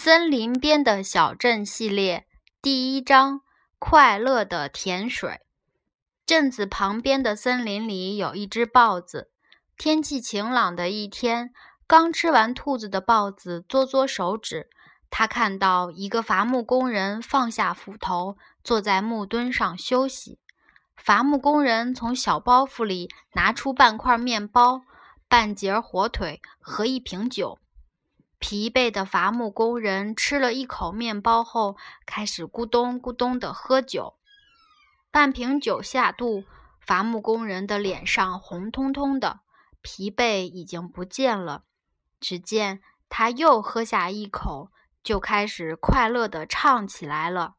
森林边的小镇系列第一章：快乐的甜水。镇子旁边的森林里有一只豹子。天气晴朗的一天，刚吃完兔子的豹子嘬嘬手指，他看到一个伐木工人放下斧头，坐在木墩上休息。伐木工人从小包袱里拿出半块面包、半截火腿和一瓶酒。疲惫的伐木工人吃了一口面包后，开始咕咚咕咚地喝酒。半瓶酒下肚，伐木工人的脸上红彤彤的，疲惫已经不见了。只见他又喝下一口，就开始快乐地唱起来了：“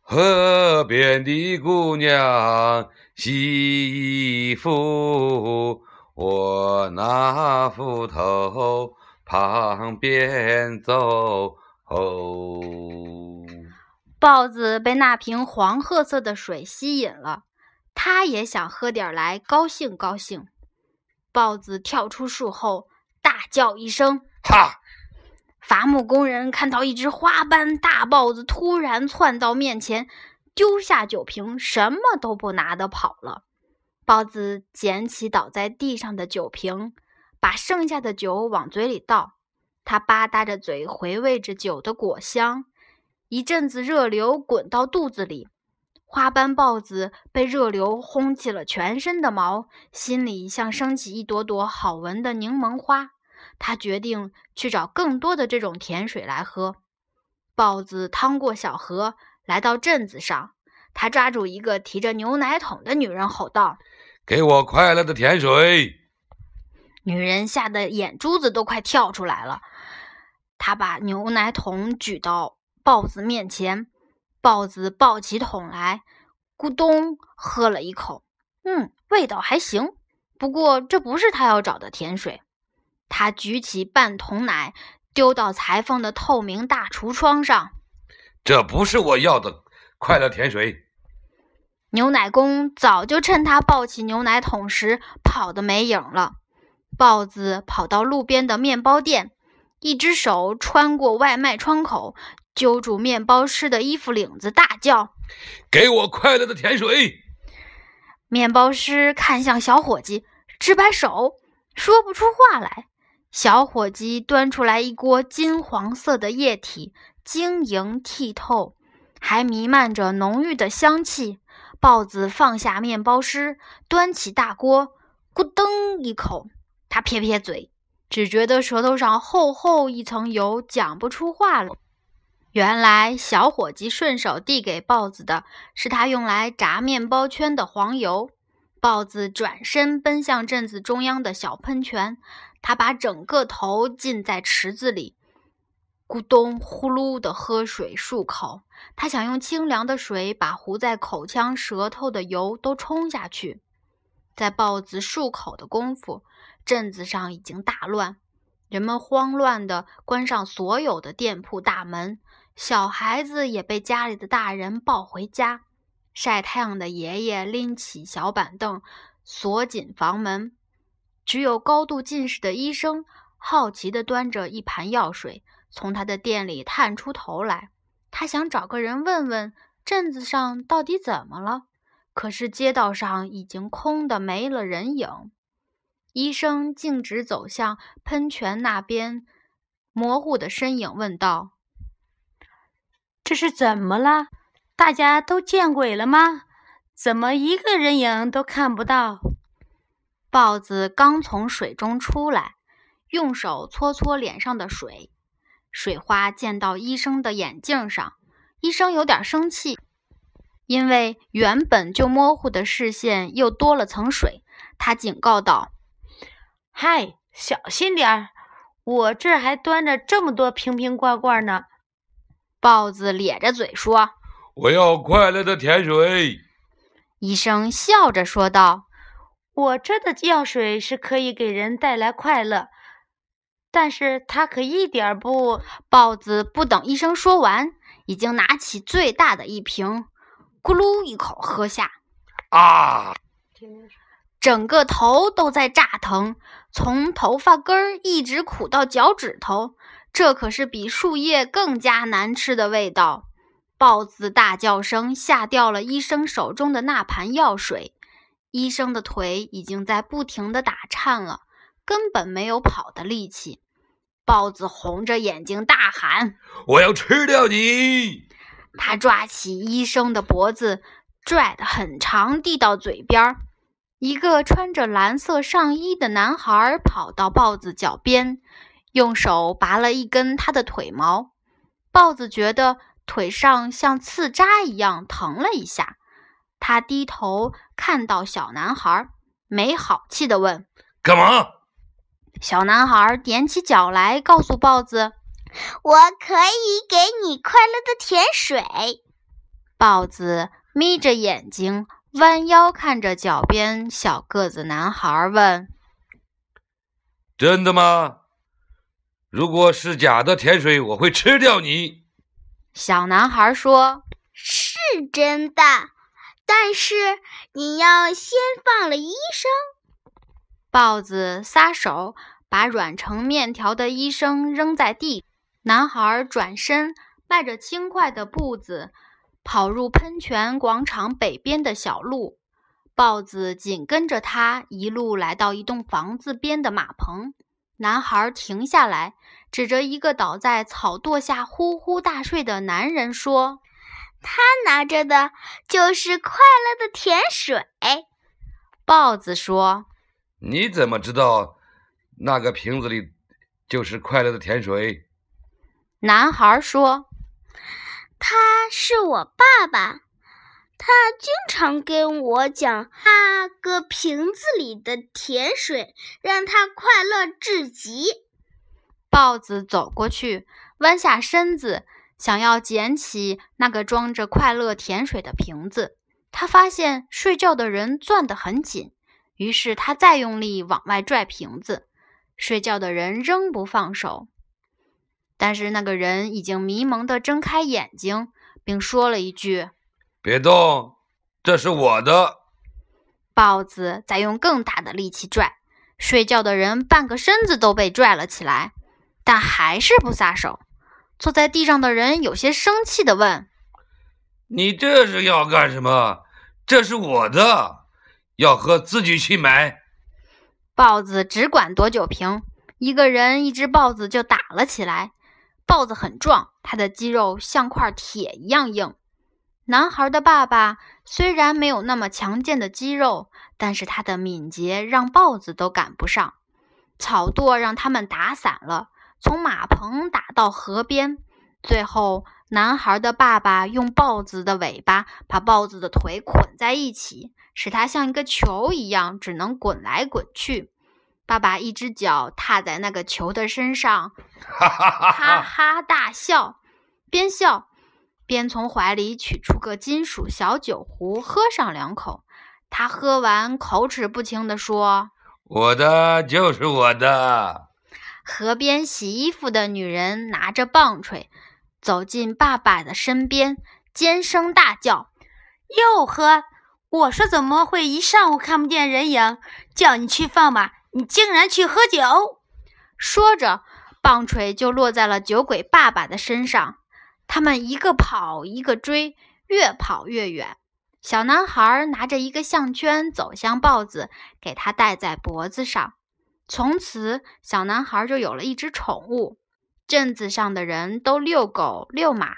河边的姑娘洗衣服，我拿斧头。”旁边走，豹子被那瓶黄褐色的水吸引了，它也想喝点来高兴高兴。豹子跳出树后，大叫一声：“哈！”伐木工人看到一只花斑大豹子突然窜到面前，丢下酒瓶，什么都不拿的跑了。豹子捡起倒在地上的酒瓶。把剩下的酒往嘴里倒，他吧嗒着嘴回味着酒的果香，一阵子热流滚到肚子里。花斑豹子被热流烘起了全身的毛，心里像升起一朵朵好闻的柠檬花。他决定去找更多的这种甜水来喝。豹子趟过小河，来到镇子上，他抓住一个提着牛奶桶的女人，吼道：“给我快乐的甜水！”女人吓得眼珠子都快跳出来了。她把牛奶桶举到豹子面前，豹子抱起桶来，咕咚喝了一口，嗯，味道还行。不过这不是他要找的甜水。他举起半桶奶，丢到裁缝的透明大橱窗上。这不是我要的快乐甜水。牛奶工早就趁他抱起牛奶桶时跑得没影了。豹子跑到路边的面包店，一只手穿过外卖窗口，揪住面包师的衣服领子，大叫：“给我快乐的甜水！”面包师看向小伙计，直摆手，说不出话来。小伙计端出来一锅金黄色的液体，晶莹剔透，还弥漫着浓郁的香气。豹子放下面包师，端起大锅，咕噔一口。他撇撇嘴，只觉得舌头上厚厚一层油，讲不出话了。原来小伙计顺手递给豹子的是他用来炸面包圈的黄油。豹子转身奔向镇子中央的小喷泉，他把整个头浸在池子里，咕咚呼噜地喝水漱口。他想用清凉的水把糊在口腔、舌头的油都冲下去。在豹子漱口的功夫。镇子上已经大乱，人们慌乱地关上所有的店铺大门，小孩子也被家里的大人抱回家。晒太阳的爷爷拎起小板凳，锁紧房门。只有高度近视的医生好奇地端着一盘药水，从他的店里探出头来。他想找个人问问镇子上到底怎么了，可是街道上已经空得没了人影。医生径直走向喷泉那边，模糊的身影问道：“这是怎么了？大家都见鬼了吗？怎么一个人影都看不到？”豹子刚从水中出来，用手搓搓脸上的水，水花溅到医生的眼镜上。医生有点生气，因为原本就模糊的视线又多了层水。他警告道。嗨，小心点儿！我这儿还端着这么多瓶瓶罐罐呢。豹子咧着嘴说：“我要快乐的甜水。”医生笑着说道：“我这的药水是可以给人带来快乐，但是它可一点不……”豹子不等医生说完，已经拿起最大的一瓶，咕噜一口喝下。啊！整个头都在炸疼，从头发根儿一直苦到脚趾头，这可是比树叶更加难吃的味道。豹子大叫声吓掉了医生手中的那盘药水，医生的腿已经在不停地打颤了，根本没有跑的力气。豹子红着眼睛大喊：“我要吃掉你！”他抓起医生的脖子，拽得很长，递到嘴边。一个穿着蓝色上衣的男孩跑到豹子脚边，用手拔了一根他的腿毛。豹子觉得腿上像刺扎一样疼了一下。他低头看到小男孩，没好气地问：“干嘛？”小男孩踮起脚来，告诉豹子：“我可以给你快乐的甜水。”豹子眯着眼睛，弯腰看着脚边小个子男孩，问：“真的吗？如果是假的甜水，我会吃掉你。”小男孩说：“是真的，但是你要先放了医生。”豹子撒手，把软成面条的医生扔在地。男孩转身，迈着轻快的步子，跑入喷泉广场北边的小路。豹子紧跟着他，一路来到一栋房子边的马棚。男孩停下来，指着一个倒在草垛下呼呼大睡的男人说：“他拿着的就是快乐的甜水。”豹子说。你怎么知道那个瓶子里就是快乐的甜水？男孩说：“他是我爸爸，他经常跟我讲那个瓶子里的甜水让他快乐至极。”豹子走过去，弯下身子，想要捡起那个装着快乐甜水的瓶子。他发现睡觉的人攥得很紧。于是他再用力往外拽瓶子，睡觉的人仍不放手。但是那个人已经迷蒙地睁开眼睛，并说了一句：“别动，这是我的。”豹子再用更大的力气拽，睡觉的人半个身子都被拽了起来，但还是不撒手。坐在地上的人有些生气地问：“你这是要干什么？这是我的。”要喝自己去买。豹子只管夺酒瓶，一个人一只豹子就打了起来。豹子很壮，它的肌肉像块铁一样硬。男孩的爸爸虽然没有那么强健的肌肉，但是他的敏捷让豹子都赶不上。草垛让他们打散了，从马棚打到河边。最后，男孩的爸爸用豹子的尾巴把豹子的腿捆在一起。使它像一个球一样，只能滚来滚去。爸爸一只脚踏在那个球的身上，哈哈哈哈大笑，边笑边从怀里取出个金属小酒壶，喝上两口。他喝完，口齿不清地说：“我的就是我的。”河边洗衣服的女人拿着棒槌走进爸爸的身边，尖声大叫：“又喝！”我说怎么会一上午看不见人影？叫你去放马，你竟然去喝酒！说着，棒槌就落在了酒鬼爸爸的身上。他们一个跑一个追，越跑越远。小男孩拿着一个项圈走向豹子，给他戴在脖子上。从此，小男孩就有了一只宠物。镇子上的人都遛狗、遛马，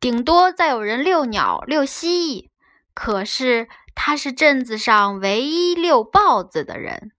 顶多再有人遛鸟、遛蜥蜴。可是，他是镇子上唯一遛豹子的人。